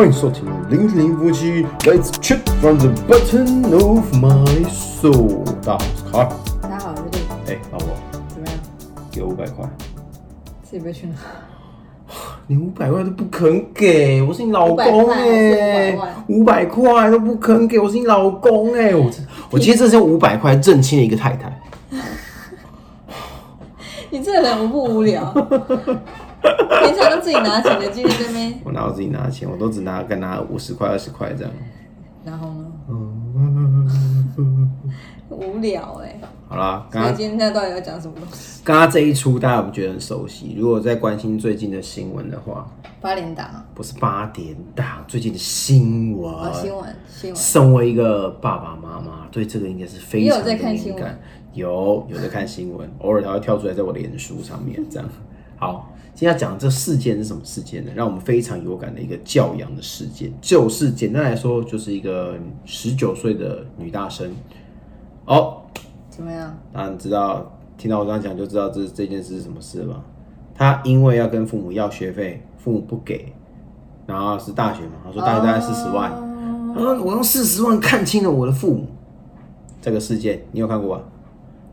欢迎收听零零夫妻，Let's chat from the bottom of my soul。大家好，我是卡尔。大家好，我是丽，哎、老婆，怎么样？给五百块。自己被去哪？你五百块都不肯给，我是你老公500块哎、还是500万五百块都不肯给，我是你老公哎、我这我今天这是用五百块认清了一个太太。你这个人无不无聊，平常都自己拿钱的，今天这边，我哪有自己拿钱？我都只拿跟拿五十块、二十块这样。然后呢？无聊哎、好啦，刚刚今天那到底要讲什么东西？刚刚这一出大家有没有觉得很熟悉？如果在关心最近的新闻的话，八连档啊，不是八点档，最近的新闻。哦，新闻新闻，身为一个爸爸妈妈，对这个应该是非常的你有在看新闻敏感。有有在看新闻，偶尔它会跳出来在我的脸书上面这样。好，今天要讲的这事件是什么事件呢？让我们非常有感的一个教养的事件，就是简单来说，就是一个十九岁的女大生。哦，怎么样？当然知道，听到我这样讲就知道这这件事是什么事了吧？她因为要跟父母要学费，父母不给，然后是大学嘛，她说大学大概四十万，哦她说我用四十万看清了我的父母。这个事件你有看过吧？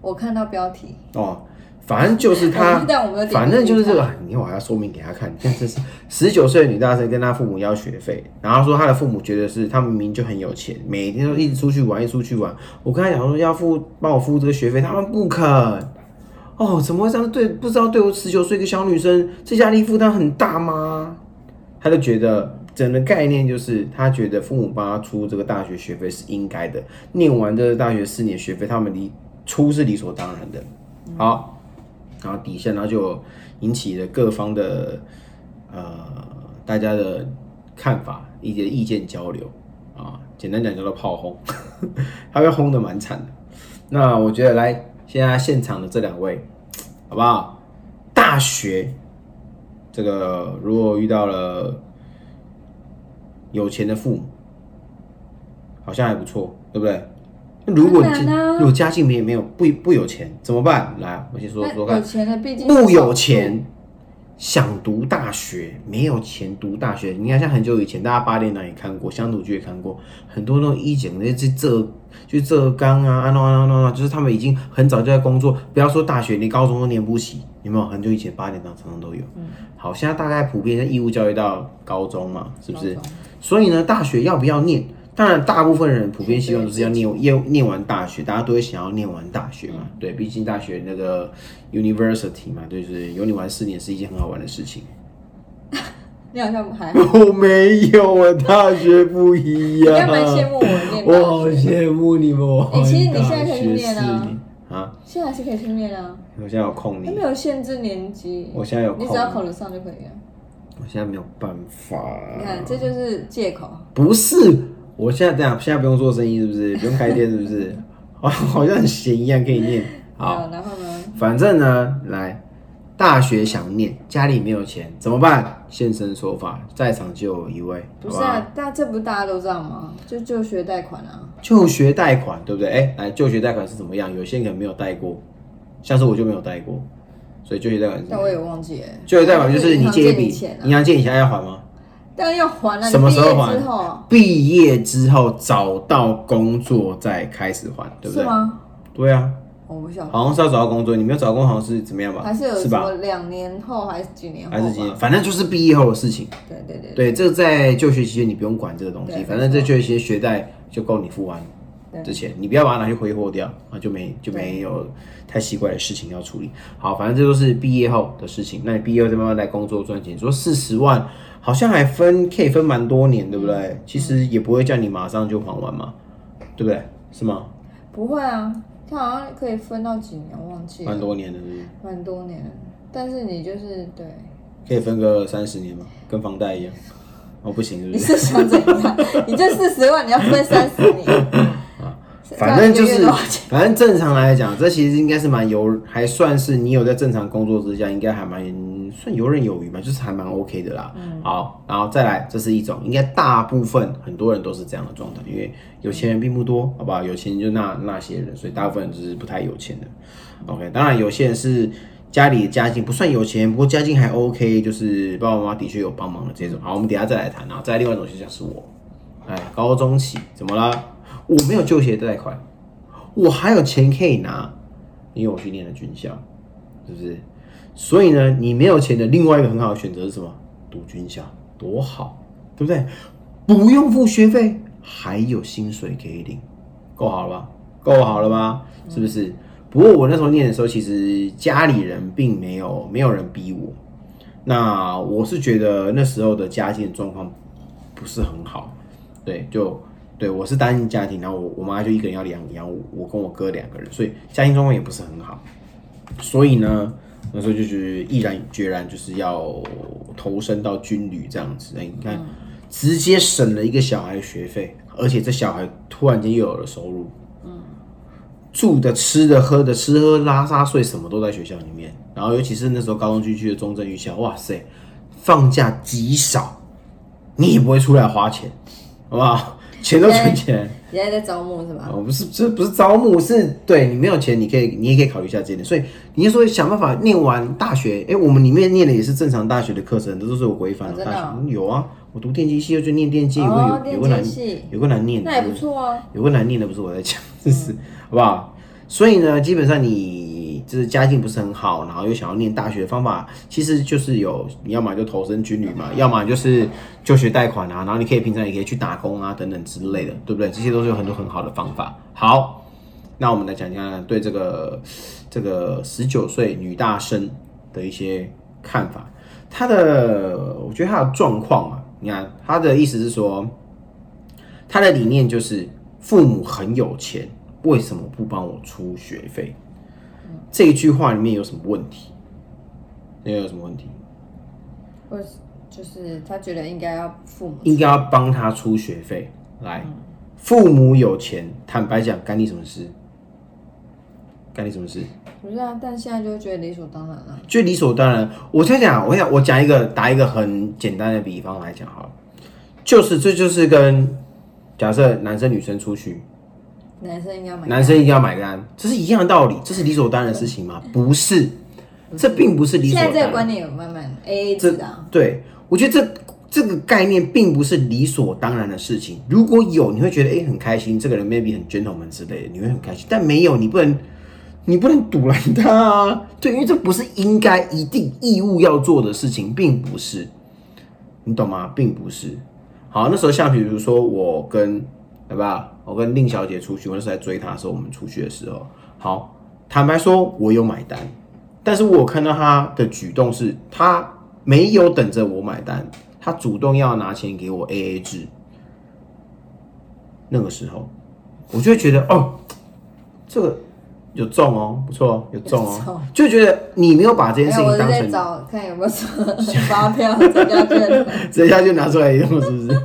我看到标题，哦，反正就是他，反正就是这个，你看我还要说明给他看。你看这是十九岁的女大生跟她父母要学费，然后说她的父母觉得是他们明明就很有钱，每天都一直出去玩，一出去玩。我跟他讲说要付帮我付这个学费，他们不肯。哦，怎么会这样对？不知道对我十九岁一个小女生，这压力负担很大吗？他就觉得整个概念就是，他觉得父母帮他出这个大学学费是应该的，念完这个大学四年学费，他们理出是理所当然的。好，然后底下然后就引起了各方的呃大家的看法，一些意见交流啊，简单讲叫做炮轰，他被轰的蛮惨的。那我觉得来现在现场的这两位，好不好？大学这个如果遇到了有钱的父母，好像还不错，对不对？那如果你当然啊如果家境没没有不不有钱怎么办？来，我先说说看有。钱的毕竟不有钱，想读大学，没有钱读大学。你看，像很久以前，大家八点档也看过，乡土剧也看过，很多那种一检那这浙就浙江啊，啊那啊那啊，就是他们已经很早就在工作，不要说大学，连高中都念不起，有没有？很久以前八点档常常都有。好，现在大概普遍在义务教育到高中嘛，是不是？所以呢，大学要不要念？当然，大部分人普遍希望都是要念念念完大学，大家都会想要念完大学嘛。对，毕竟大学那个 university 嘛，就是有你玩四年是一件很好玩的事情。你好像还好，我没有，我大学不一你样。你该蛮羡慕我念我好。羡慕你们。我哎其实你大现在可以去念啊啊！现在还是可以去念啊，我现在有空你它没，有限制年级，我现在有空你只要考得上就可以了。我现在没有办法。你看，这就是借口。不是，我现在这样，现在不用做生意是不是？不用开店是不是？好，好像很闲一样可以念。好，啊，然后呢？反正呢，来大学想念，家里没有钱怎么办？现身说法，在场就有一位，不是啊，大这不大家都知道吗？就就学贷款啊，就学贷款，对不对？哎，来，就学贷款是怎么样？有些人可能没有贷过，像是我就没有贷过，所以就学贷款是但我也忘记了。就学贷款就是你借一笔银，行借你钱要还吗？当然要还了。什么时候还毕业之后找到工作再开始还，对不对？是吗？对啊，我不晓得，好像是要找到工作，你没有找到工作好像是怎么样吧？还是有什吧么？两年后还是几年后？还是几年？反正就是毕业后的事情。对对对，对，这个在就学期间你不用管这个东西，反正这就学期学贷就够你付完对之前，你不要把它拿去挥霍掉啊，就没就没有太奇怪的事情要处理。好，反正这都是毕业后的事情。那你毕业后再慢慢来工作赚钱，说四十万好像还分可以分蛮多年，对不嗯对？其实也不会叫你马上就还完嘛，对不对？是吗？不会啊，它好像可以分到几年，我忘记了，蛮多年的？蛮多年的。但是你就是对，可以分个三十年嘛，跟房贷一样。哦，不行，是你不是？是想怎样？你这四十万你要分三十年，反正就是反正正常来讲，这其实应该是蛮游，还算是你有在正常工作之下，应该还蛮算游刃有余嘛，就是还蛮 OK 的啦。好，然后再来，这是一种，应该大部分很多人都是这样的状态，因为有钱人并不多，好不好？有钱人就那那些人，所以大部分人就是不太有钱的。OK，当然有些人是家里的家境不算有钱，不过家境还 OK，就是爸爸妈妈的确有帮忙的这种。好，我们等一下再来谈啊。再来另外一种现象是我，哎，高中起怎么了？我没有就学贷款，我还有钱可以拿，因为我去念了军校，是不是？所以呢，你没有钱的另外一个很好的选择是什么？读军校，多好，对不对？不用付学费，还有薪水可以领，够好了吧？够好了吧？是不是？不过我那时候念的时候，其实家里人并没有没有人逼我。那我是觉得那时候的家境状况不是很好，对，就对我是单亲家庭，然后我我妈就一个人要养养我，我跟我哥两个人，所以家庭状况也不是很好。所以呢，那时候就是毅然决然就是要投身到军旅这样子。哎，你看，直接省了一个小孩的学费，而且这小孩突然间又有了收入。住的、吃的、喝的、吃喝拉撒睡，什么都在学校里面。然后，尤其是那时候高中区区的中正预校，哇塞，放假极少，你也不会出来花钱，好不好？钱都存起来。现在在招募是吧？哦，不是，这不是招募，是对你没有钱，你可以，你也可以考虑一下这点。所以，你就说想办法念完大学。哎，我们里面念的也是正常大学的课程，这都是有规范的。大学有啊，我读电机系，又去念电机，有个有有个难，有个难念的，那也不错啊。有个难念的，不是我在讲，这是。好不好？所以呢，基本上你就是家境不是很好，然后又想要念大学的方法，其实就是有你要么就投身军旅嘛，要么就是就学贷款啊，然后你可以平常也可以去打工啊，等等之类的，对不对？这些都是有很多很好的方法。好，那我们来讲讲对这个这个十九岁女大生的一些看法。她的，我觉得她的状况啊，你看她的意思是说，她的理念就是父母很有钱。为什么不帮我出学费？这一句话里面有什么问题？那有什么问题？或就是他觉得应该要父母应该要帮他出学费。来，父母有钱，坦白讲，干你什么事？干你什么事？不是啊，但现在就觉得理所当然了。就理所当然。我在讲，我想我讲一个打一个很简单的比方来讲好了，就是这就是跟假设男生女生出去。男生应该买，男生一定要买单，这是一样的道理，这是理所当然的事情吗？不是，这并不是理所。现在这个观念有慢慢 A A 制的。对，我觉得这这个概念并不是理所当然的事情。如果有，你会觉得哎很开心，这个人 maybe 很 gentleman 之类的，你会很开心。但没有，你不能你不能堵拦他啊！对，因为这不是应该一定义务要做的事情，并不是，你懂吗？并不是。好，那时候像比如说我跟。对吧？我跟令小姐出去，我那时候在追她的时候，我们出去的时候，好，坦白说，我有买单，但是我看到她的举动是，她没有等着我买单，她主动要拿钱给我 A A 制。那个时候，我就会觉得，哦，这个有中哦，不错，有中哦，就觉得你没有把这件事情当成找看有没有什么发票、折价券，折价券拿出来用，是不是？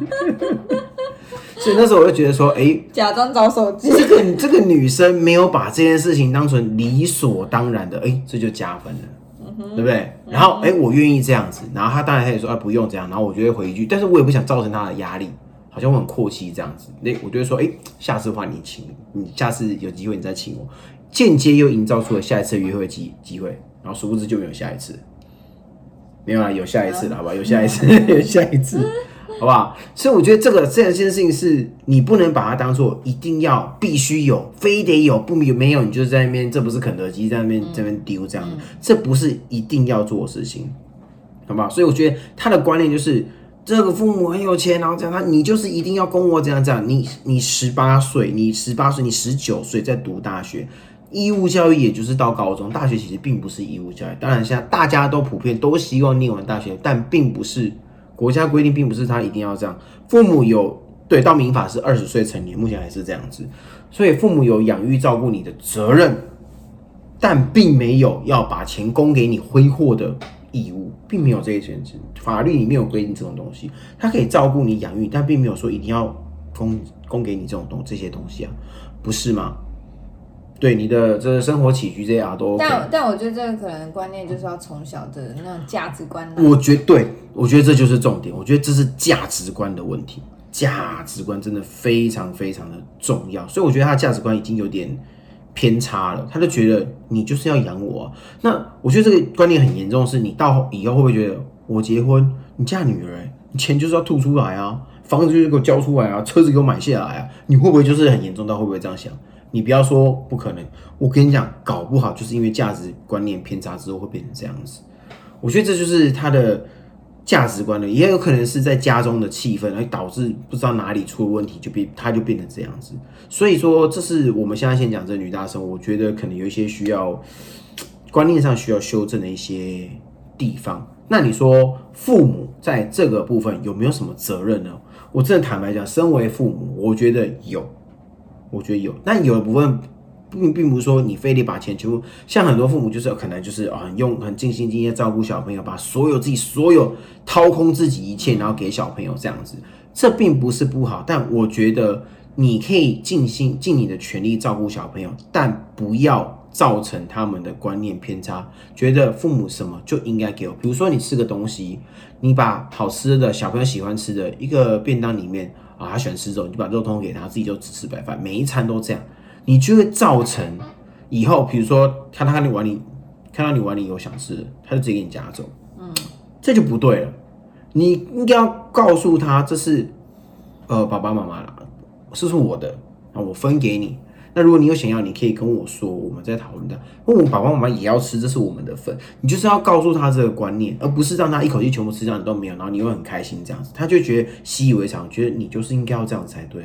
所以那时候我就觉得说，哎，假装找手机，这个这个女生没有把这件事情当成理所当然的，哎，这就加分了，对不对？然后，哎，我愿意这样子，然后她当然她也说，哎，不用这样，然后我就会回一句，但是我也不想造成她的压力，好像我很阔气这样子，那我就会说，哎，下次的话你请，你下次有机会你再请我，间接又营造出了下一次约会机机会，然后殊不知就没有下一次，没有啊，有下一次了，好吧，有下一次，有下一次。好不好？所以我觉得这个这件事情是你不能把它当做一定要必须有，非得有，不有没有你就在那边，这不是肯德基在那边这边丢这样的，这不是一定要做的事情，好不好？所以我觉得他的观念就是这个父母很有钱，然后这样他你就是一定要供我这样这样，你你十八岁，你十八岁，你十九岁在读大学，义务教育也就是到高中，大学其实并不是义务教育。当然现在大家都普遍都希望念完大学，但并不是。国家规定并不是他一定要这样，父母有对到民法是二十岁成年，目前还是这样子，所以父母有养育照顾你的责任，但并没有要把钱供给你挥霍的义务，并没有这一限制，法律里面有规定这种东西，他可以照顾你养育，但并没有说一定要供供给你这种东这些东西啊，不是吗？对你的这生活起居这些啊都，但但我觉得这个可能观念就是要从小的那种价值观。我觉对，我觉得这就是重点。我觉得这是价值观的问题，价值观真的非常非常的重要。所以我觉得他的价值观已经有点偏差了，他就觉得你就是要养我、啊。那我觉得这个观念很严重，是你到以后会不会觉得我结婚，你嫁女儿、欸，你钱就是要吐出来啊，房子就是给我交出来啊，车子给我买下来啊，你会不会就是很严重到会不会这样想？你不要说不可能，我跟你讲，搞不好就是因为价值观念偏差之后会变成这样子。我觉得这就是他的价值观了，也有可能是在家中的气氛，而导致不知道哪里出了问题，就变他就变成这样子。所以说，这是我们现在先讲这女大生，我觉得可能有一些需要观念上需要修正的一些地方。那你说父母在这个部分有没有什么责任呢？我真的坦白讲，身为父母，我觉得有，我觉得有。但有的部分并并不是说你非得把钱全部，像很多父母就是可能就是啊，很用很尽心尽力照顾小朋友，把所有自己所有掏空自己一切，然后给小朋友这样子，这并不是不好。但我觉得你可以尽心尽你的全力照顾小朋友，但不要。造成他们的观念偏差，觉得父母什么就应该给我。比如说你吃个东西，你把好吃的小朋友喜欢吃的一个便当里面啊，他喜欢吃肉，你就把肉通给他，自己就只吃白饭，每一餐都这样，你就会造成以后，比如说看他看你碗里，看到你碗里有想吃的，他就直接给你夹走，嗯，这就不对了。你应该要告诉他，这是呃爸爸妈妈啦，这是我的，啊，我分给你。那如果你有想要，你可以跟我说，我们在讨论的。问我爸爸妈妈也要吃，这是我们的份。你就是要告诉他这个观念，而不是让他一口气全部吃掉，你都没有，然后你会很开心这样子，他就觉得习以为常，觉得你就是应该要这样才对。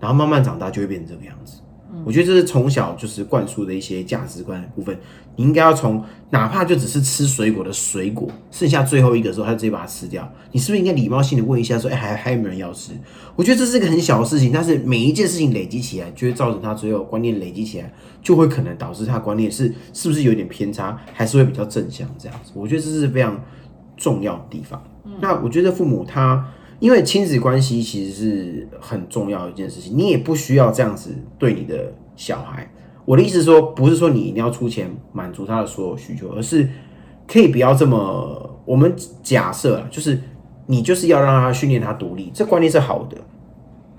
然后慢慢长大就会变成这个样子。我觉得这是从小就是灌输的一些价值观的部分。你应该要从哪怕就只是吃水果的水果，剩下最后一个的时候，他就直接把它吃掉。你是不是应该礼貌性的问一下，说，哎，还还有没有人要吃？我觉得这是一个很小的事情，但是每一件事情累积起来，就会造成他最后观念累积起来，就会可能导致他观念是是不是有点偏差，还是会比较正向这样子。我觉得这是非常重要的地方。那我觉得父母他。因为亲子关系其实是很重要的一件事情，你也不需要这样子对你的小孩。我的意思说，不是说你一定要出钱满足他的所有需求，而是可以不要这么。我们假设啊，就是你就是要让他训练他独立，这观念是好的。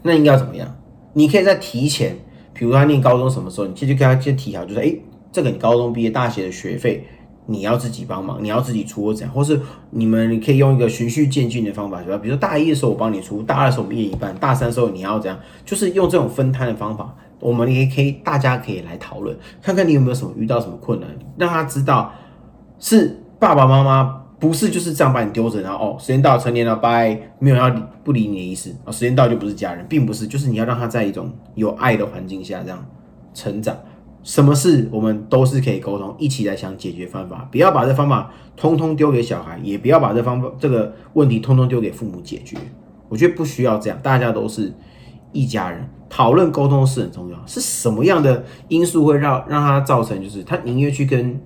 那应该要怎么样？你可以在提前，比如他念高中什么时候，你先去跟他先提好，就是诶，这个你高中毕业大学的学费。你要自己帮忙，你要自己出或怎样，或是你们可以用一个循序渐进的方法，对吧？比如说大一的时候我帮你出，大二的时候我们一人一半，大三的时候你要怎样？就是用这种分摊的方法，我们也可以大家可以来讨论，看看你有没有什么遇到什么困难，让他知道是爸爸妈妈不是就是这样把你丢着，然后哦时间到成年了拜，没有要理不理你的意思啊，时间到就不是家人，并不是，就是你要让他在一种有爱的环境下这样成长。什么事我们都是可以沟通，一起来想解决方法，不要把这方法通通丢给小孩，也不要把这方法这个问题通通丢给父母解决。我觉得不需要这样，大家都是一家人，讨论沟通是很重要。是什么样的因素会让让他造成，就是他宁愿去跟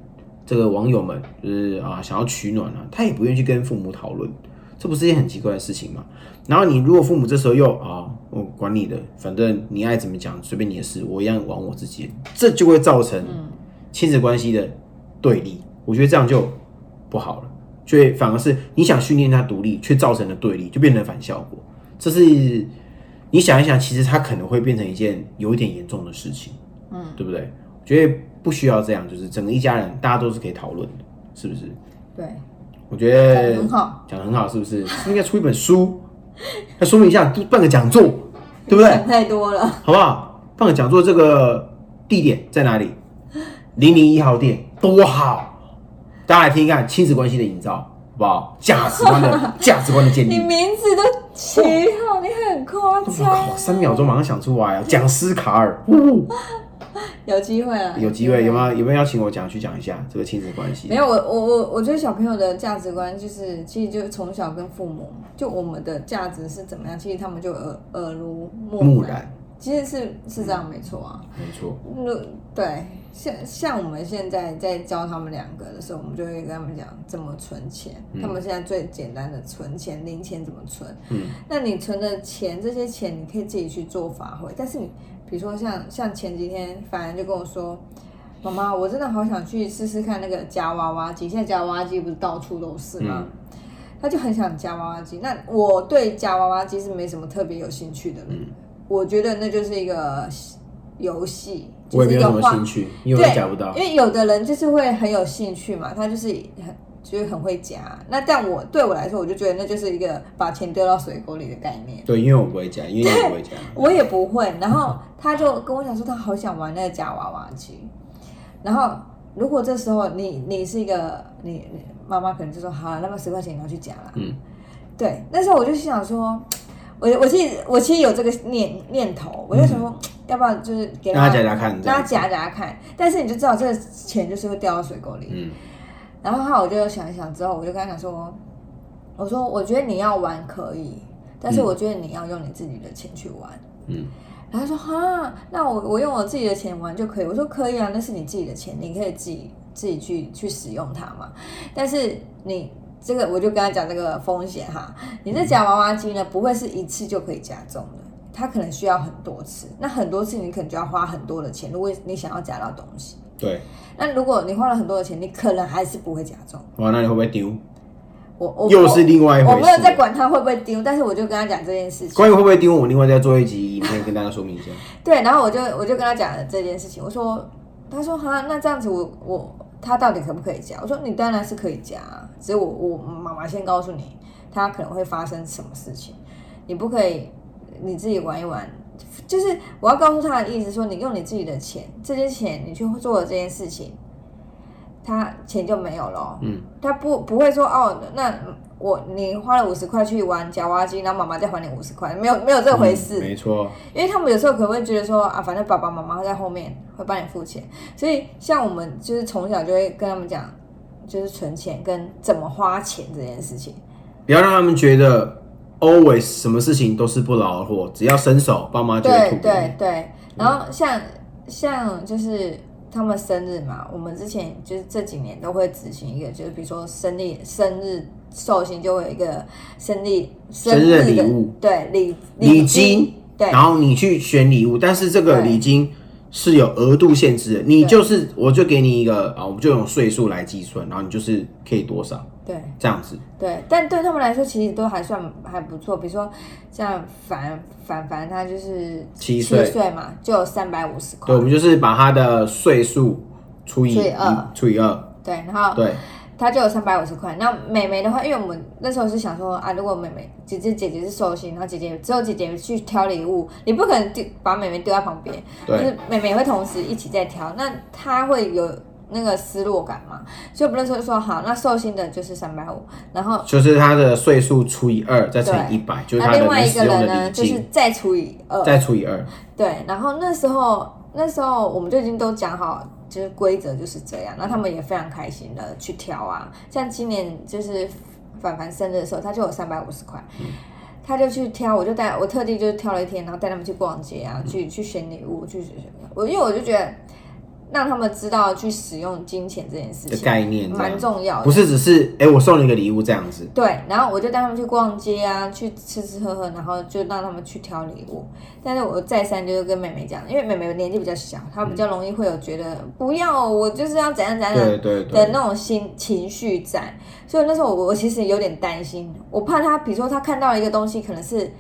这个网友们，就是啊想要取暖啊，他也不愿意去跟父母讨论。这不是一件很奇怪的事情吗？然后你如果父母这时候又啊，我管你的，反正你爱怎么讲，随便你的事，我一样玩我自己，这就会造成亲子关系的对立。我觉得这样就不好了，所以反而是你想训练他独立，却造成了对立，就变成反效果。这是你想一想，其实他可能会变成一件有一点严重的事情，嗯，对不对？我觉得不需要这样，就是整个一家人大家都是可以讨论的，是不是？对。我觉得很好，讲的很好，是不是？应该出一本书，那说明一下，办个讲座，对不对？太多了，好不好？办个讲座，这个地点在哪里？零零一号店，多好！大家来听一看亲子关系的营造，好不好？价值观的 价值观的建立。你名字都起好，你很夸张。三秒钟马上想出来啊！讲师卡尔。有机会了，有机会有吗有有没有邀请我讲去讲一下这个亲子关系？没有，我我我我觉得小朋友的价值观就是，其实就从小跟父母，就我们的价值是怎么样，其实他们就耳耳濡目染，其实是是这样，没错啊，没错。那对，像像我们现在在教他们两个的时候，我们就会跟他们讲怎么存钱。他们现在最简单的存钱，零钱怎么存？嗯，那你存的钱，这些钱你可以自己去做发挥，但是你。比如说像像前几天，凡凡就跟我说：“妈妈，我真的好想去试试看那个夹娃娃机。现在夹娃娃机不是到处都是吗？他就很想夹娃娃机。那我对夹娃娃机是没什么特别有兴趣的。嗯，我觉得那就是一个游戏。”我没什么就是一个花兴趣，因为夹不到因。为有的人就是会很有兴趣嘛，他就是很就是很会夹。那但我对我来说，我就觉得那就是一个把钱丢到水沟里的概念。对，因为我不会夹，因为我不会夹。我也不会，然后他就跟我讲说，他好想玩那个夹娃娃机。然后如果这时候你你是一个你你妈妈可能就说好了，那么十块钱你要去夹啦。嗯，对，那时候我就心想说，我我其实我其实有这个念念头，我就想说，要不要就是给他夹夹看让他夹夹看。但是你就知道这个钱就是会掉到水沟里。嗯，然后后来我就想一想之后，我就跟他讲说，我说我觉得你要玩可以，但是我觉得你要用你自己的钱去玩。嗯，然后他说哈，那我我用我自己的钱玩就可以。我说可以啊，那是你自己的钱，你可以自己自己去去使用它嘛。但是你这个，我就跟他讲这个风险哈，你这夹娃娃机呢，不会是一次就可以夹中的，它可能需要很多次。那很多次你可能就要花很多的钱，如果你想要夹到东西。对。那如果你花了很多的钱，你可能还是不会假装。哇，那你会不会丢？我我又是另外一回事我没有在管他会不会丢，但是我就跟他讲这件事情。关于会不会丢，我们另外再做一集影片跟大家说明一下。对，然后我就我就跟他讲了这件事情，我说，他说哈，那这样子我我他到底可不可以加？我说你当然是可以加啊，只是我我妈妈先告诉你，他可能会发生什么事情，你不可以你自己玩一玩。就是我要告诉他的意思说，你用你自己的钱，这些钱你去做了这件事情，他钱就没有了哦。嗯，他不不会说哦，那我你花了五十块去玩夹娃娃机，然后妈妈再还你五十块，没有没有这回事。嗯没错。因为他们有时候可能会觉得说啊，反正爸爸妈妈会在后面会帮你付钱，所以像我们就是从小就会跟他们讲，就是存钱跟怎么花钱这件事情。不要让他们觉得 always 什么事情都是不劳而获，只要伸手，爸妈就会对吐给对对，然后像像就是他们生日嘛，我们之前就是这几年都会执行一个，就是比如说生日生日寿星就会有一个生日生日礼物，对礼礼金，对。然后你去选礼物，但是这个礼金是有额度限制的，你就是我就给你一个啊，我们就用岁数来计算，然后你就是可以多少对。这样子。对，但对他们来说其实都还算还不错。比如说像凡凡凡，他就是七岁岁嘛，就有三百五十块对，我。们就是把他的岁数除以除以二除以二，对，然后对，他就有三百五十块。那妹妹的话，因为我们那时候是想说啊，如果妹妹姐姐姐姐是寿星，然后姐姐只有姐姐去挑礼物，你不可能丢把妹妹丢在旁边，就是妹妹会同时一起在挑，那她会有那个失落感嘛。所以我们那时候就说好，那寿星的就是三百五，然后就是他的岁数除以二，再乘以一对百，就是他的那另外一个人呢，就是，再除以二，再除以二。对，然后那时候那时候我们就已经都讲好，就是规则就是这样，然后他们也非常开心的去挑啊。像今年就是凡凡生日的时候，他就有三百五十块，他就去挑，我就带我特地就挑了一天，然后带他们去逛街啊，去去选礼物，去。我因为我就觉得让他们知道去使用金钱这件事的情概念这样蛮重要的，不是只是哎、我送你一个礼物这样子，对，然后我就带他们去逛街啊，去吃吃喝喝，然后就让他们去挑礼物。但是我再三就是跟妹妹讲，因为妹妹年纪比较小，她比较容易会有觉得不要，我就是要怎样怎样对对的对，那种心情绪在。所以那时候我我其实有点担心，我怕她，比如说她看到了一个东西可能是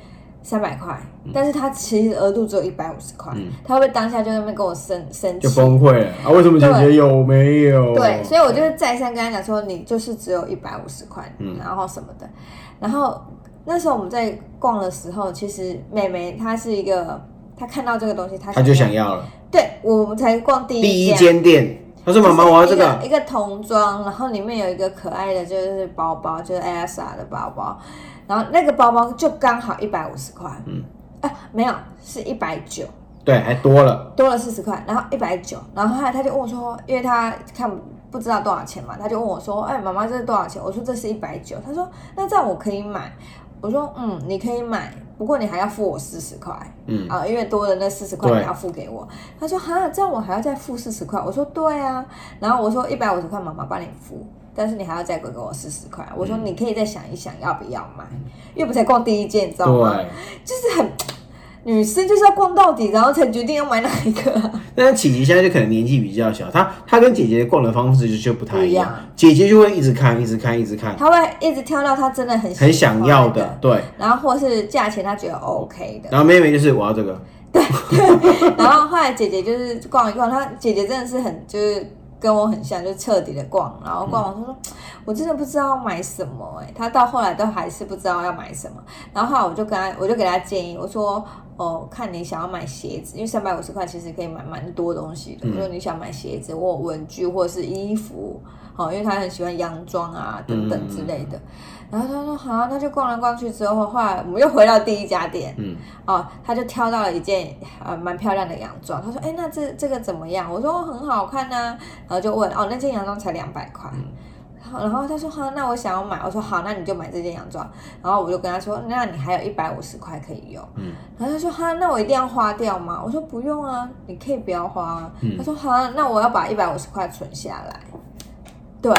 三百块，但是他其实额度只有一百五十块，他会不会当下就在那边跟我生生就气？崩溃了啊！为什么姐姐有没有？对，所以我就是再三跟他讲说，你就是只有一百五十块，嗯然后什么的。然后那时候我们在逛的时候，其实妹妹她是一个，她看到这个东西，她她就想要了。对我们才逛第第一。间店，他说：“妈妈，我要这个。一个童装，然后里面有一个可爱的，就是包包，就是 Elsa 的包包，然后那个包包就刚好一百五十块，嗯，啊，没有，是一百九，”对，还多了。多了四十块，然后一百九，然后后来他就问我说，因为他看不知道多少钱嘛，他就问我说，哎，妈妈这是多少钱？我说这是一百九，他说那这样我可以买，我说嗯，你可以买，不过你还要付我四十块，嗯。啊，因为多的那四十块你要付给我。他说哈，这样我还要再付四十块，我说对啊，然后我说一百五十块妈妈帮你付。但是你还要再给我四十块，我说你可以再想一想要不要买，因为我们才逛第一件，你知道吗？就是很 女生就是要逛到底，然后才决定要买哪一个、啊。但是琪琪现在就可能年纪比较小，她她跟姐姐逛的方式就就不太一样。姐姐就会一直看，一直看，一直看，她会一直挑到她真的很很想要的的，，对。然后或是价钱她觉得 OK 的，然后妹妹就是我要这个，对 然后后来姐姐就是逛一逛，她姐姐真的是很就是跟我很像，就彻底的逛，然后逛完他说。我真的不知道买什么哎，他到后来都还是不知道要买什么。然后后来我就跟他，我就给他建议，我说哦，看你想要买鞋子，因为三百五十块其实可以买蛮多东西的。我说你想买鞋子或文具或者是衣服，好，因为他很喜欢洋装啊等等之类的。然后他说好，他就逛来逛去之后，后来我们又回到第一家店，嗯，哦，他就挑到了一件呃蛮漂亮的洋装。他说哎，那这这个怎么样？我说很好看呐。然后就问哦，那件洋装才两百块。然后他说好，那我想要买。我说好，那你就买这件洋装。然后我就跟他说，那你还有一百五十块可以用。嗯。然后他说哈，那我一定要花掉吗？我说不用啊，你可以不要花。嗯。他说好，那我要把一百五十块存下来。对，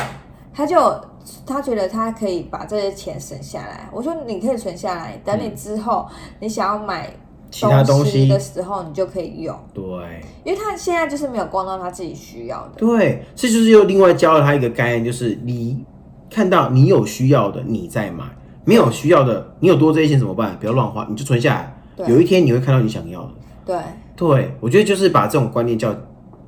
他就他觉得他可以把这些钱省下来。我说你可以存下来，等你之后你想要买。其他东西的时候，你就可以用。对，因为他现在就是没有逛到他自己需要的。对，这就是又另外教了他一个概念，就是你看到你有需要的，你再买；没有需要的，你有多这些钱怎么办？不要乱花，你就存下来。有一天你会看到你想要的。对，对我觉得就是把这种观念叫，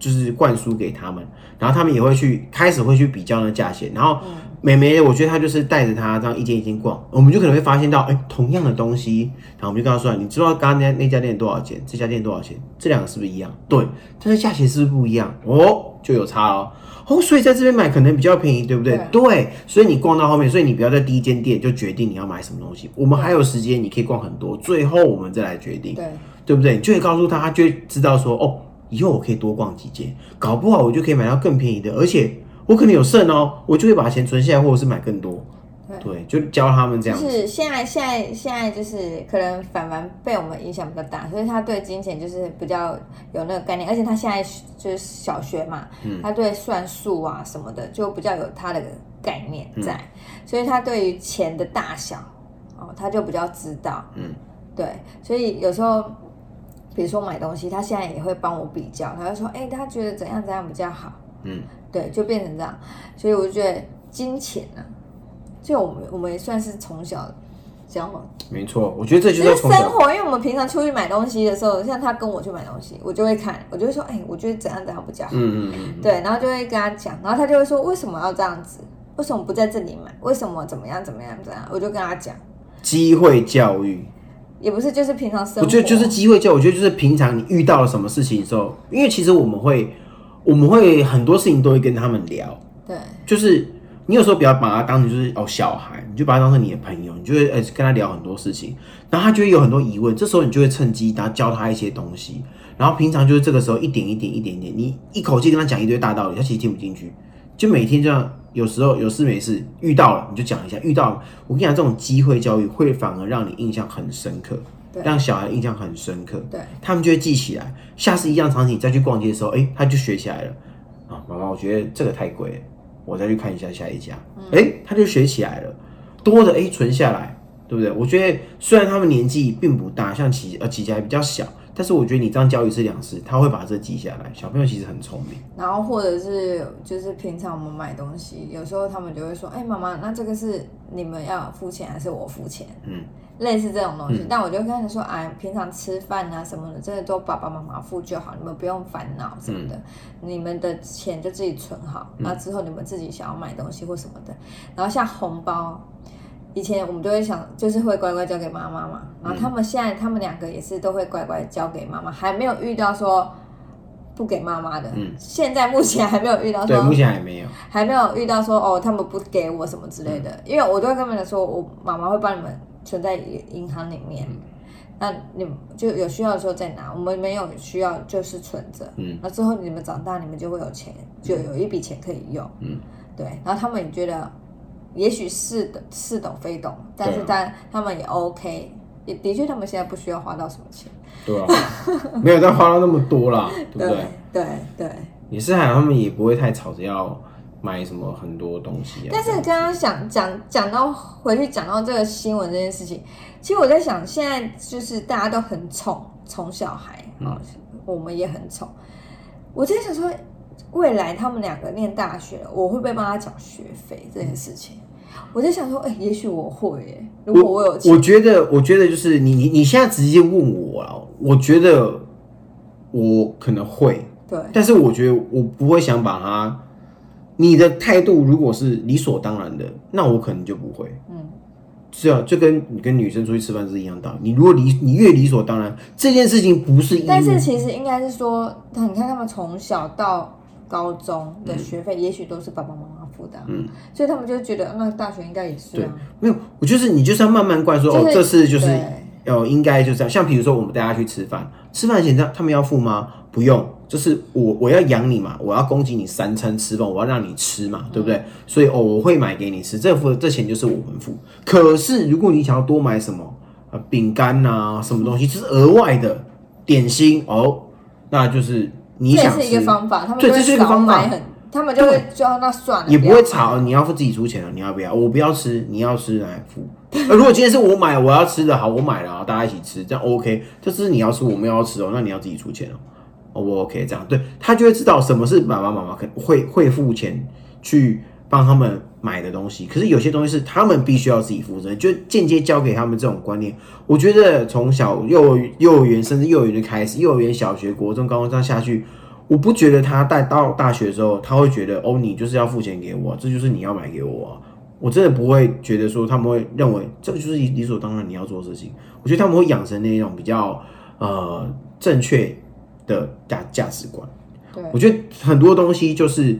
就是灌输给他们，然后他们也会去开始会去比较那价钱，然后。美眉，我觉得她就是带着她这样一间一间逛，我们就可能会发现到，哎，同样的东西，然后我们就跟她说，你知道刚刚那那家店多少钱？这家店多少钱？这两个是不是一样？对，但是价钱是不是不一样？哦，就有差哦。哦，所以在这边买可能比较便宜，对不对？对，所以你逛到后面，所以你不要在第一间店就决定你要买什么东西，我们还有时间，你可以逛很多，最后我们再来决定，对，对不对？你就会告诉他，他就会知道说，哦，以后我可以多逛几间，搞不好我就可以买到更便宜的，而且。我可能有剩哦，我就会把钱存下来，或者是买更多。对，就教他们这样。就是现在，现在，现在就是可能反凡被我们影响比较大，所以他对金钱就是比较有那个概念，而且他现在就是小学嘛，他对算术啊什么的就比较有他的概念在，所以他对于钱的大小哦，他就比较知道。嗯，对，所以有时候比如说买东西，他现在也会帮我比较，他就说，哎，他觉得怎样怎样比较好。嗯。对，就变成这样，所以我就觉得金钱呢，就我们我们也算是从小教嘛。没错，我觉得这就是生活，因为我们平常出去买东西的时候，像他跟我去买东西，我就会看，我就会说，哎，我觉得怎样怎样比较好。嗯嗯嗯。对，然后就会跟他讲，然后他就会说，为什么要这样子？为什么不在这里买？为什么怎么样怎么样怎样？我就跟他讲，机会教育也不是，就是平常生活。我觉得就是机会教，我觉得就是平常你遇到了什么事情的时候，因为其实我们会。我们会很多事情都会跟他们聊，对，就是你有时候不要把他当成就是哦小孩，你就把他当成你的朋友，你就会呃跟他聊很多事情，然后他就会有很多疑问，这时候你就会趁机然后教他一些东西，然后平常就是这个时候一点一点一点点，你一口气跟他讲一堆大道理，他其实听不进去，就每天这样，有时候有事没事遇到了你就讲一下，遇到我跟你讲这种机会教育会反而让你印象很深刻。让小孩印象很深刻，对，他们就会记起来。下次一样场景再去逛街的时候，哎，他就学起来了。啊，妈妈，我觉得这个太贵，我再去看一下下一家。哎，他就学起来了，多的哎存下来，对不对？我觉得虽然他们年纪并不大，像琪呃琪琪还比较小，但是我觉得你这样教一次两次，他会把这记下来。小朋友其实很聪明。然后或者是就是平常我们买东西，有时候他们就会说，哎，妈妈，那这个是你们要付钱还是我付钱？嗯。类似这种东西，但我就跟他说：“哎，平常吃饭啊什么的，真的都爸爸妈妈付就好，你们不用烦恼什么的。你们的钱就自己存好，那之后你们自己想要买东西或什么的。然后像红包，以前我们都会想，就是会乖乖交给妈妈嘛。然后他们现在，他们两个也是都会乖乖交给妈妈，还没有遇到说不给妈妈的。嗯，现在目前还没有遇到。对，目前还没有，还没有遇到说哦，他们不给我什么之类的。因为我都会跟他们说，我妈妈会帮你们。”存在银行里面，那你们就有需要的时候再拿。我们没有需要就是存着，嗯，那之后你们长大，你们就会有钱，就有一笔钱可以用，嗯，对。然后他们也觉得，也许是的，似懂非懂，但是但他们也 OK，也的确他们现在不需要花到什么钱，对啊，没有再花到那么多啦，对不对？对对，也是还他们也不会太吵着要。买什么很多东西，但是刚刚想讲讲到回去讲到这个新闻这件事情，其实我在想，现在就是大家都很宠宠小孩啊，我们也很宠。我在想说，未来他们两个念大学，我会不会帮他缴学费这件事情？我在想说，哎，也许我会，如果我有，我觉得，我觉得就是你你你现在直接问我啊，我觉得我可能会，对，但是我觉得我不会想把它。你的态度如果是理所当然的，那我可能就不会。嗯，是啊，就跟你跟女生出去吃饭是一样道理。你如果理你越理所当然，这件事情不是。但是其实应该是说，你看他们从小到高中的学费，也许都是爸爸妈妈嗯，所以他们就觉得那大学应该也是啊。没有，我就是你就是要慢慢灌输哦，就是这次就是要哦，应该就这样。像比如说我们大家去吃饭，吃饭前他他们要付吗？不用，就是我我要养你嘛，我要供给你三餐吃饭，我要让你吃嘛，对不对？所以哦，我会买给你吃，这付这钱就是我们付。可是如果你想要多买什么呃饼干呐，什么东西，就是额外的点心哦，那就是你想吃是一个。方法，他们对这是一个方法他们就会就那算了，也不要会吵，你要付自己出钱了，你要不要？我不要吃，你要吃来付。呃，如果今天是我买，我要吃的好，我买了啊，大家一起吃，这样 OK。这是你要吃，我们要吃哦，那你要自己出钱哦。哦，我 OK，这样对他就会知道什么是爸爸妈妈可会会付钱去帮他们买的东西。可是有些东西是他们必须要自己负责，就间接教给他们这种观念。我觉得从小幼儿幼儿园甚至幼儿园就开始，幼儿园、小学、国中、高中这样下去，我不觉得他带到大学之后，他会觉得哦，你就是要付钱给我，这就是你要买给我、啊。我真的不会觉得说他们会认为这个就是理理所当然你要做的事情。我觉得他们会养成那种比较呃正确的价价值观。对我觉得很多东西就是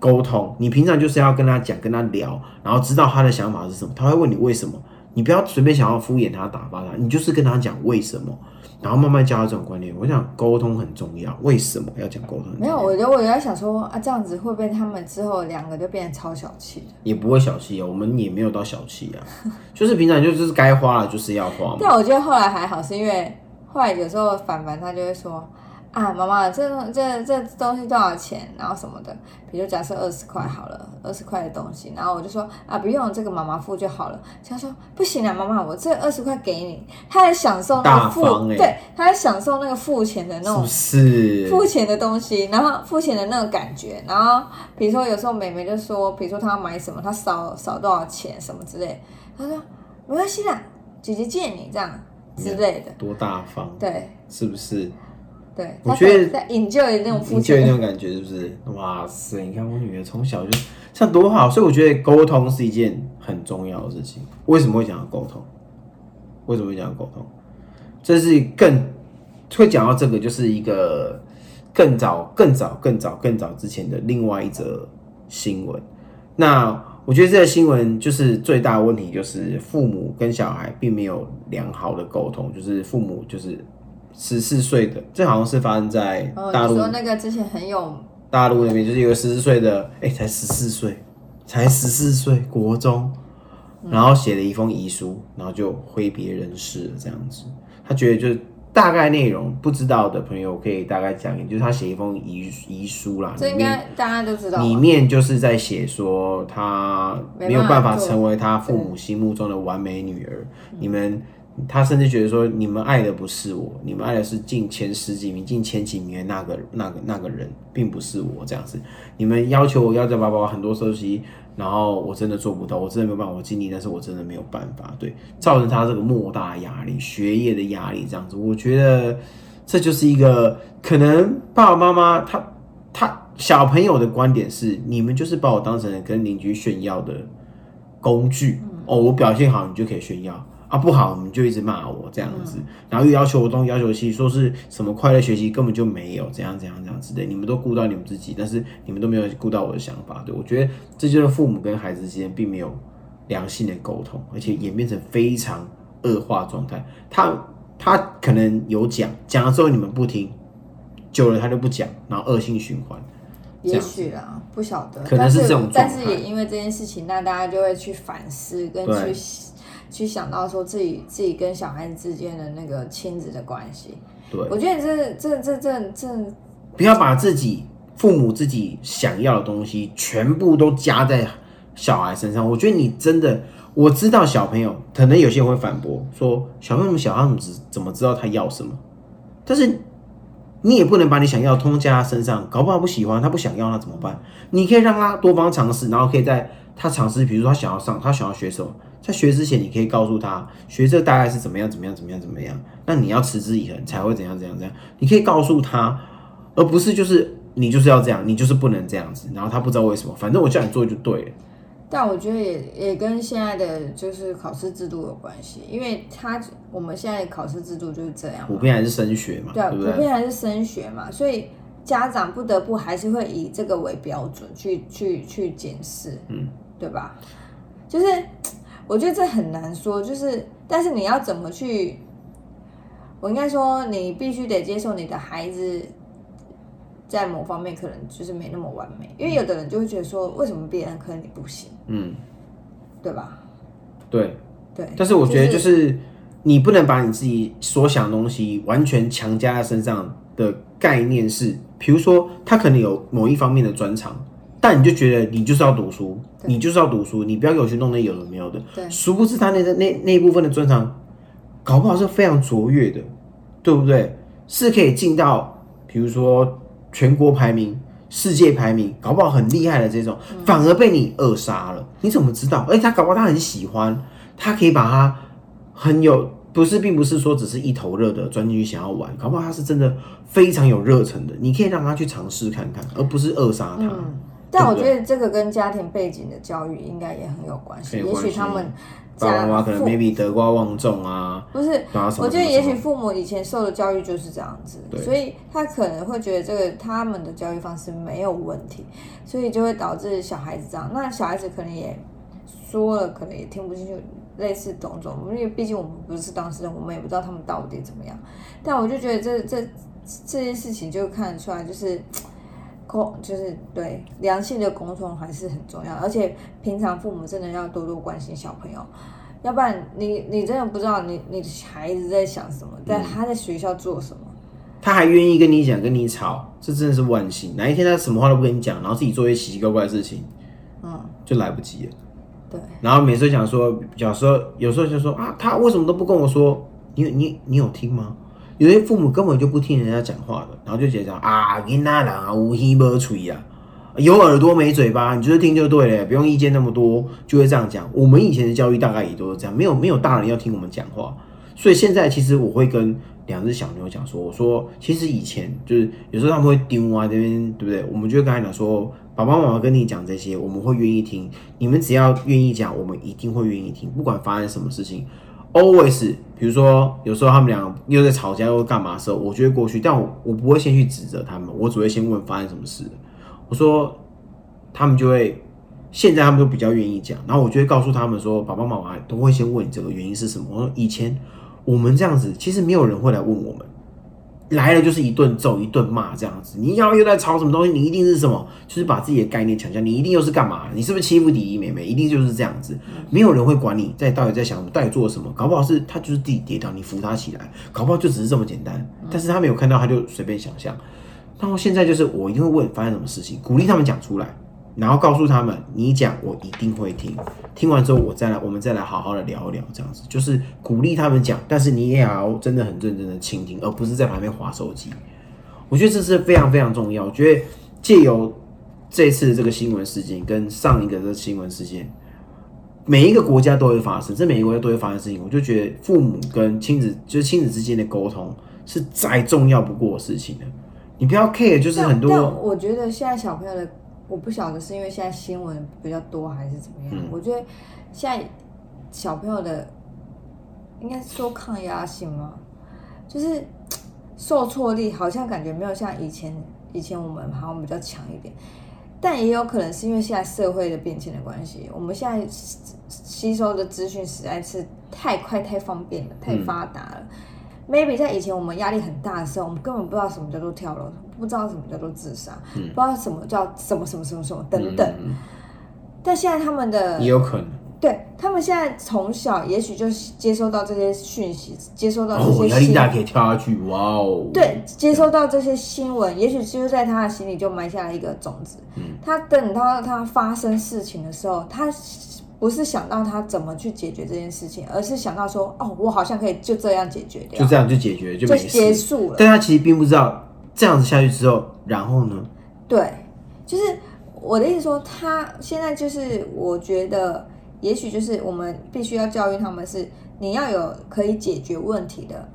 沟通，你平常就是要跟他讲、跟他聊，然后知道他的想法是什么，他会问你为什么，你不要随便想要敷衍他、打发他，你就是跟他讲为什么，然后慢慢教他这种观念。我想沟通很重要，为什么要讲沟通？没有，我觉得我在想说啊，这样子会不会他们之后两个就变得超小气的？也不会小气啊，我们也没有到小气啊，就是平常就是该花了就是要花嘛。但我觉得后来还好，是因为后来有时候凡凡他就会说啊，妈妈，这这这东西多少钱？然后什么的，比如假设二十块好了，二十块的东西，然后我就说啊，不用，这个妈妈付就好了。他说不行啊，妈妈，我这二十块给你。他在享受那个付，欸对，他在享受那个付钱的那种是？付钱的东西，然后付钱的那种感觉，然后比如说有时候妹妹就说，比如说她要买什么，她少少多少钱什么之类，她说没关系啦，姐姐借你这样之类的，多大方，对是不是？对，我觉得她在引咎那种付你就有钱那种感觉，是不是？哇塞！你看我女儿从小就这样多好，所以我觉得沟通是一件很重要的事情。为什么会讲到沟通？为什么会讲到沟通？这是更会讲到这个，就是一个更早、更早、更早、更早之前的另外一则新闻。那我觉得这个新闻就是最大的问题，就是父母跟小孩并没有良好的沟通，就是父母就是十四岁的，这好像是发生在哦，大陆你说那个之前很有大陆那边就是有个十四岁的，哎、才十四岁，才十四岁，国中，然后写了一封遗书，然后就挥别人世了，这样子。他觉得就是大概内容不知道的朋友可以大概讲一下，就是他写一封遗遗书啦，这应里面该大家都知道，里面就是在写说他没有办法成为他父母心目中的完美女儿，你们。他甚至觉得说，你们爱的不是我，你们爱的是进前十几名、进前几名的那个、那个、那个人，并不是我这样子。你们要求我要在爸爸很多东西，然后我真的做不到，我真的没有办法，我尽力，但是我真的没有办法，对，造成他这个莫大压力，学业的压力这样子。我觉得这就是一个可能爸爸妈妈他他小朋友的观点是，你们就是把我当成跟邻居炫耀的工具哦，我表现好你就可以炫耀。啊，不好，你就一直骂我这样子，然后又要求我东要求西，说是什么快乐学习根本就没有，怎样怎样怎样之类，你们都顾到你们自己，但是你们都没有顾到我的想法。对我觉得这就是父母跟孩子之间并没有良性的沟通，而且演变成非常恶化状态。他他可能有讲，讲了之后你们不听，久了他就不讲，然后恶性循环。也许啦，不晓得，可能是这种但是也因为这件事情，那大家就会去反思，跟去去想到说自己自己跟小孩子之间的那个亲子的关系。对，我觉得这这这这这不要把自己父母自己想要的东西全部都加在小孩身上。我觉得你真的，我知道小朋友可能有些人会反驳说，小朋友小孩子怎么知道他要什么？但是你也不能把你想要通加他身上，搞不好不喜欢，他不想要那怎么办？你可以让他多方尝试，然后可以在他尝试，比如说他想要上，他想要学什么，在学之前，你可以告诉他，学这大概是怎么样，怎么样，怎么样，怎么样。那你要持之以恒，才会怎样，怎样，怎样。你可以告诉他，而不是就是你就是要这样，你就是不能这样子。然后他不知道为什么，反正我叫你做就对了。但我觉得也也跟现在的就是考试制度有关系，因为他我们现在考试制度就是这样，普遍还是升学嘛，对，不普遍还是升学嘛，所以家长不得不还是会以这个为标准去去去检视，嗯，对吧？就是我觉得这很难说，就是但是你要怎么去，我应该说你必须得接受你的孩子。在某方面可能就是没那么完美，因为有的人就会觉得说，为什么别人可能你不行？嗯，对吧？对对。但是我觉得就是你不能把你自己所想的东西完全强加在身上的概念是，比如说他可能有某一方面的专长，但你就觉得你就是要读书，你就是要读书，你不要给我去弄那有的没有的。对。殊不知他那那那一部分的专长，搞不好是非常卓越的，对不对？是可以进到比如说。全国排名、世界排名，搞不好很厉害的这种，反而被你扼杀了。你怎么知道？哎，他搞不好他很喜欢，他可以把他很有，不是，并不是说只是一头热的钻进去想要玩，搞不好他是真的非常有热忱的。你可以让他去尝试看看，而不是扼杀他。但我觉得这个跟家庭背景的教育应该也很有关系。也许他们。爸爸妈妈可能 maybe 德高望重啊，不是，我觉得也许父母以前受的教育就是这样子，所以他可能会觉得这个他们的教育方式没有问题，所以就会导致小孩子这样。那小孩子可能也说了，可能也听不进去，类似种种。因为毕竟我们不是当事人，我们也不知道他们到底怎么样。但我就觉得这这这件事情就看得出来，就是。沟就是对良性的沟通还是很重要，而且平常父母真的要多多关心小朋友，要不然你你真的不知道你你孩子在想什么，在他在学校做什么，他还愿意跟你讲跟你吵，这真的是万幸。哪一天他什么话都不跟你讲，然后自己做一些奇奇怪怪的事情，嗯，就来不及了。对，然后每次想说，小时候有时候就说啊，他为什么都不跟我说？你你你有听吗？有些父母根本就不听人家讲话的，然后就觉得啊，囡仔人啊，无耳无嘴啊，有耳朵没嘴巴，你就是听就对了，不用意见那么多，就会这样讲。我们以前的教育大概也都是这样，没有没有大人要听我们讲话，所以现在其实我会跟两只小牛讲说，我说其实以前就是有时候他们会丢啊这边对不对？我们就会跟他讲说，爸爸妈妈跟你讲这些，我们会愿意听，你们只要愿意讲，我们一定会愿意听，不管发生什么事情。Always，比如说有时候他们俩又在吵架又干嘛的时候，我就会过去，但我我不会先去指责他们，我只会先问发生什么事。我说他们就会，现在他们都比较愿意讲，然后我就会告诉他们说，爸爸妈妈都会先问你这个原因是什么。我说以前我们这样子，其实没有人会来问我们。来了就是一顿揍一顿骂这样子，你要又在吵什么东西？你一定是什么？就是把自己的概念强加，你一定又是干嘛？你是不是欺负弟弟妹妹？一定就是这样子，没有人会管你在到底在想什么，到底做什么？搞不好是他就是自己跌倒，你扶他起来，搞不好就只是这么简单。但是他没有看到，他就随便想象。然后现在就是我一定会问发生什么事情，鼓励他们讲出来。然后告诉他们，你讲我一定会听，听完之后我再来，我们再来好好的聊一聊，这样子就是鼓励他们讲，但是你也要真的很认真的倾听，而不是在旁边划手机。我觉得这是非常非常重要。我觉得借由这次这个新闻事件跟上一个这个新闻事件，每一个国家都会发生，这每一个国家都会发生事情，我就觉得父母跟亲子就是亲子之间的沟通是再重要不过的事情了。你不要 care，就是很多。我觉得现在小朋友的。我不晓得是因为现在新闻比较多还是怎么样。我觉得现在小朋友的应该说抗压性吗？就是受挫力好像感觉没有像以前，以前我们好像比较强一点。但也有可能是因为现在社会的变迁的关系，我们现在吸收的资讯实在是太快、太方便了、太发达了。Maybe 在以前我们压力很大的时候，我们根本不知道什么叫做跳楼，不知道什么叫做自杀，不知道什么叫什么什么什么什么等等。但现在他们的也有可能，对他们现在从小也许就接收到这些讯息，接收到这些压力大可以跳下去，哇哦！对，接收到这些新闻，也许就在他的心里就埋下了一个种子。嗯，他等到他发生事情的时候，他。不是想到他怎么去解决这件事情，而是想到说，哦，我好像可以就这样解决掉，就这样就解决，就结束了。但他其实并不知道这样子下去之后，然后呢？对，就是我的意思说，他现在就是我觉得也许就是我们必须要教育他们是，你要有可以解决问题的，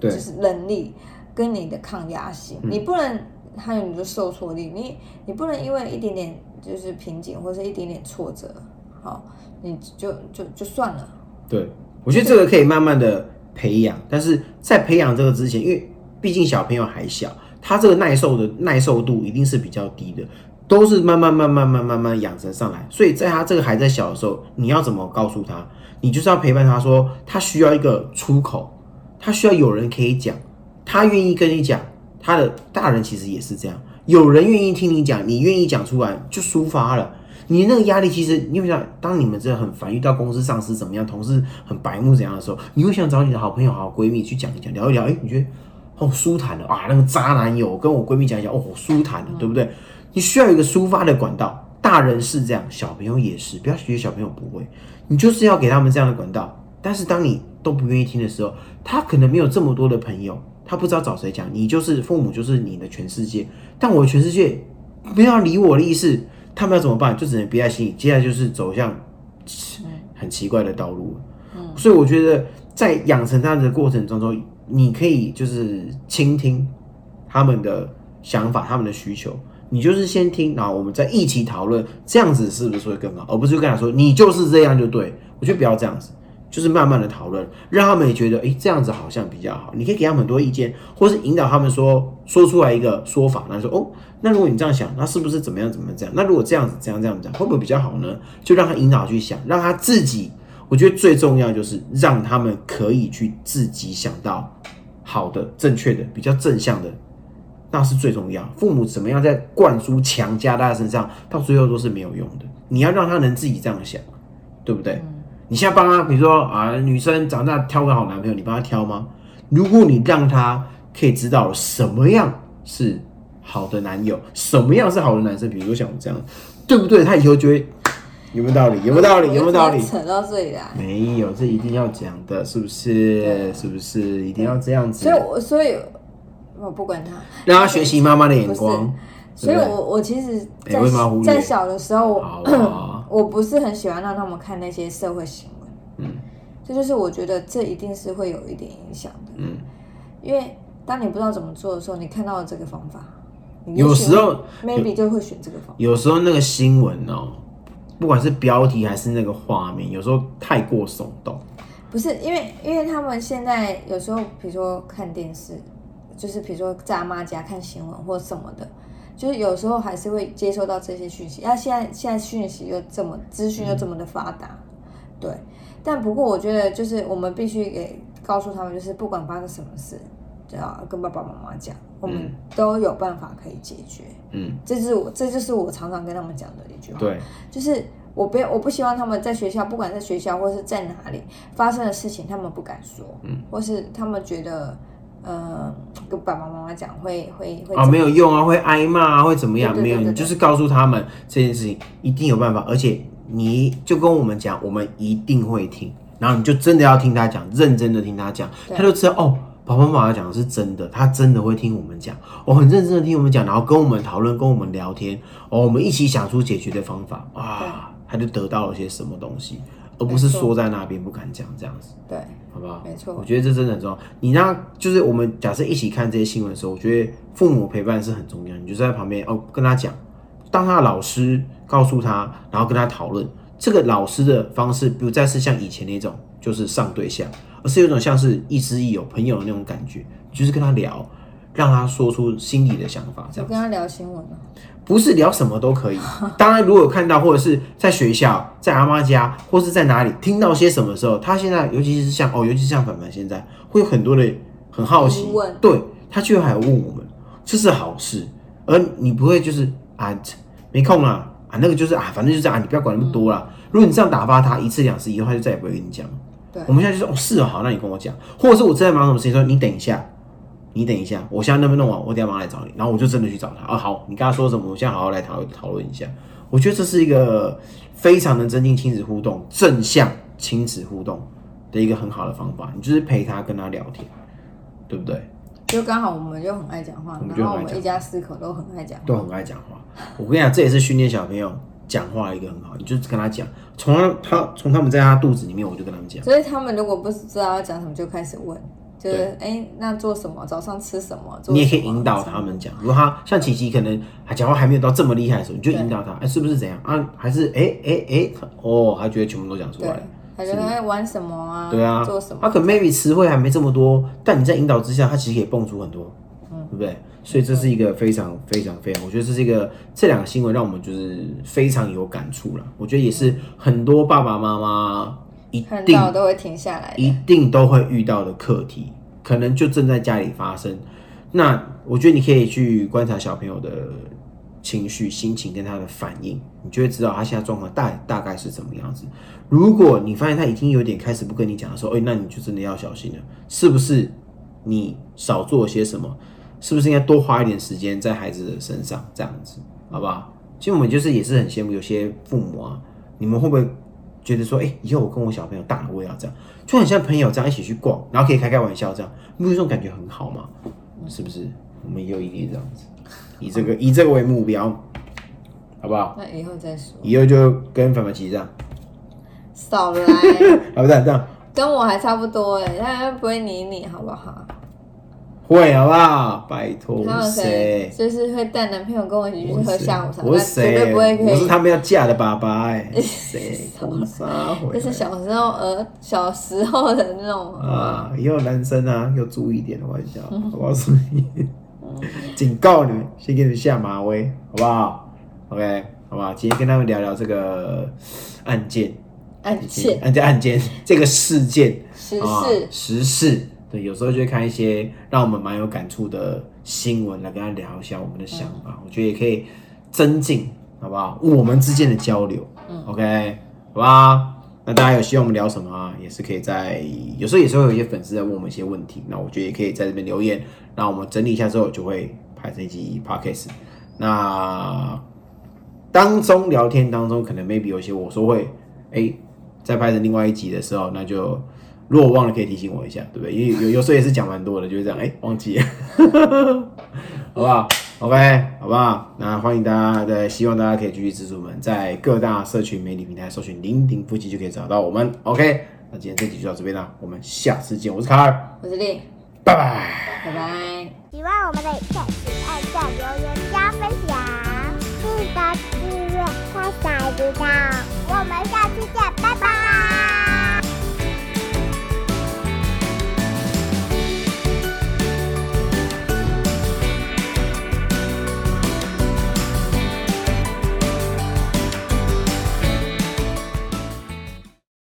就是能力跟你的抗压性，你不能还有你的受挫力，你你不能因为一点点就是瓶颈或者一点点挫折，好，你就就就算了。对，我觉得这个可以慢慢的培养，但是在培养这个之前，因为毕竟小朋友还小，他这个耐受的耐受度一定是比较低的，都是慢慢慢慢慢慢慢养成上来。所以在他这个还在小的时候，你要怎么告诉他？你就是要陪伴他说，他需要一个出口，他需要有人可以讲，他愿意跟你讲。他的大人其实也是这样，有人愿意听你讲，你愿意讲出来就抒发了。你那个压力其实，你会想，当你们真的很烦，遇到公司上司怎么样，同事很白目怎样的时候，你会想找你的好朋友、好闺蜜去讲一讲，聊一聊。哎，你觉得哦舒坦了啊？那个渣男友跟我闺蜜讲一讲，哦舒坦了，对不对？你需要一个抒发的管道。大人是这样，小朋友也是，不要觉得小朋友不会，你就是要给他们这样的管道。但是当你都不愿意听的时候，他可能没有这么多的朋友，他不知道找谁讲。你就是父母，就是你的全世界。但我的全世界不要理我的意思。他们要怎么办？就只能憋在心里。接下来就是走向很奇怪的道路。嗯，所以我觉得在养成他的过程当中，你可以就是倾听他们的想法、他们的需求。你就是先听，然后我们再一起讨论，这样子是不是会更好？而不是跟他说你就是这样就对。我觉得不要这样子，就是慢慢的讨论，让他们也觉得哎这样子好像比较好。你可以给他们很多意见，或是引导他们说说出来一个说法，然后说哦。那如果你这样想，那是不是怎么样怎么样这样？那如果这样子这样这样讲，会不会比较好呢？就让他引导去想，让他自己。我觉得最重要就是让他们可以去自己想到好的、正确的、比较正向的，那是最重要。父母怎么样在灌输强加在他身上，到最后都是没有用的。你要让他能自己这样想，对不对？你现在帮他，比如说啊，女生长大挑个好男朋友，你帮他挑吗？如果你让他可以知道什么样是。好的男友，什么样是好的男生？比如说像我这样，对不对？他以后就会有没有道理？有没有道理？有没有道理？扯到这里来，没有，这一定要讲的，是不是？是不是一定要这样子？所以，我所以我不管他，让他学习妈妈的眼光。所以我我其实，在在小的时候，我 不是很喜欢让他们看那些社会新闻。嗯，这就是我觉得这一定是会有一点影响的。嗯，因为当你不知道怎么做的时候，你看到了这个方法。有时候 maybe 就会选这个方。有时候那个新闻哦，不管是标题还是那个画面，有时候太过耸动。不是因为，因为他们现在有时候，比如说看电视，就是比如说在阿妈家看新闻或什么的，就是有时候还是会接收到这些讯息。那现在现在讯息又这么资讯又这么的发达，对。但不过我觉得，就是我们必须给告诉他们，就是不管发生什么事。就要跟爸爸妈妈讲，我们都有办法可以解决。嗯，这是我，这就是我常常跟他们讲的一句话。对，就是我不，我不希望他们在学校，不管在学校或是在哪里发生的事情，他们不敢说，嗯，或是他们觉得，呃，跟爸爸妈妈讲会会会啊没有用啊，会挨骂啊，会怎么样？没有，你就是告诉他们这件事情一定有办法，而且你就跟我们讲，我们一定会听，然后你就真的要听他讲，认真的听他讲，他就知道哦。爸爸妈妈讲的是真的，他真的会听我们讲，我很认真的听我们讲，然后跟我们讨论，跟我们聊天，哦，我们一起想出解决的方法，哇，他就得到了些什么东西，而不是缩在那边不敢讲这样子，对，好不好？没错，我觉得这真的很重要。你那，就是我们假设一起看这些新闻的时候，我觉得父母陪伴是很重要，你就在旁边哦，跟他讲，当他的老师告诉他，然后跟他讨论，这个老师的方式不再是像以前那种，就是上对象。而是有种像是亦师亦友朋友的那种感觉，就是跟他聊，让他说出心里的想法。这样跟他聊新闻不是聊什么都可以。当然，如果有看到或者是在学校、在阿妈家或是在哪里听到些什么时候，他现在尤其是像哦，尤其是像凡凡现在会有很多的很好奇，对他居然还问我们，这是好事。而你不会就是啊没空啊啊那个就是啊反正就这样啊，你不要管那么多了。如果你这样打发他一次两次以后，他就再也不会跟你讲。我们现在就说哦是哦好，那你跟我讲，或者是我正在忙什么事情，说你等一下，你等一下，我现在那边弄完，我等下马上来找你，然后我就真的去找他。啊好，你跟他说什么，我现在好好来讨讨论一下。我觉得这是一个非常能增进亲子互动、正向亲子互动的一个很好的方法。你就是陪他跟他聊天，对不对？就刚好我们就很爱讲话，然后我们一家四口都很爱讲，都很爱讲话。我跟你讲，这也是训练小朋友讲话一个很好，你就是跟他讲，从他他从他们在他肚子里面，我就跟他们讲，所以他们如果不知道要讲什么，就开始问，就是哎、那做什么？早上吃什么？做你也可以引导他们讲。如果他像琪琪可能还讲话还没有到这么厉害的时候，你就引导他，哎、是不是怎样啊？还是哎哎哎，哦，他觉得全部都讲出对来了。，他就在玩什么啊？对啊，做什么？他可能 maybe 词汇还没这么多，但你在引导之下，他其实可以蹦出很多，嗯对不对？所以这是一个非常非常非常，我觉得这是一个这两个新闻让我们就是非常有感触了。我觉得也是很多爸爸妈妈一看定到都会停下来。一定都会遇到的课题，可能就正在家里发生。那我觉得你可以去观察小朋友的情绪、心情跟他的反应，你就会知道他现在状况大大概是怎么样子。如果你发现他已经有点开始不跟你讲的时候，哎、那你就真的要小心了，是不是？你少做些什么？是不是应该多花一点时间在孩子的身上？这样子，好不好？其实我们就是也是很羡慕有些父母啊，你们会不会觉得说，哎、以后我跟我小朋友大了，我也要这样，就很像朋友这样一起去逛，然后可以开开玩笑这样，不是这种感觉很好吗？是不是？我们也有一点这样子，以这个以这个为目标，好不好？那以后再说，以后就跟凡凡琪这样，少来，啊不是这样，跟我还差不多哎，他不会理你好不好？会好不好？拜托谁？就是会带男朋友跟我一起去喝下午茶，我是谁？对不会。我是他们要嫁的爸爸哎、谁？公杀回这是小时候呃小时候的那种啊！以后男生啊要注意一点的玩笑，嗯我告诉你，警告你们，先给你们下马威，好不好？OK，好不好？今天跟他们聊聊这个案件，案件案件案件这个事件时啊事，时事。对，有时候就会看一些让我们蛮有感触的新闻，来跟他聊一下我们的想法。嗯我觉得也可以增进，好不好？我们之间的交流、嗯 o 嗯 k 好吧？那大家有希望我们聊什么啊？也是可以在有时候也是会有一些粉丝在问我们一些问题，那我觉得也可以在这边留言，那我们整理一下之后就会拍这一集 podcast。那当中聊天当中，可能 maybe 有些我说会，哎、在拍成另外一集的时候，那就如果忘了可以提醒我一下，对不对？因为有有时候也是讲蛮多的，就是这样，哎、忘记了，好不好？OK，好不好？那欢迎大家的，希望大家可以继续支持我们，在各大社群媒体平台搜寻“零零夫妻”就可以找到我们。OK，那今天这集就到这边了，我们下次见。我是卡尔，我是丽，拜拜。拜拜。喜欢我们的影片，请按赞、留言、加分享，记得订阅，开小铃铛。我们下次见，拜拜。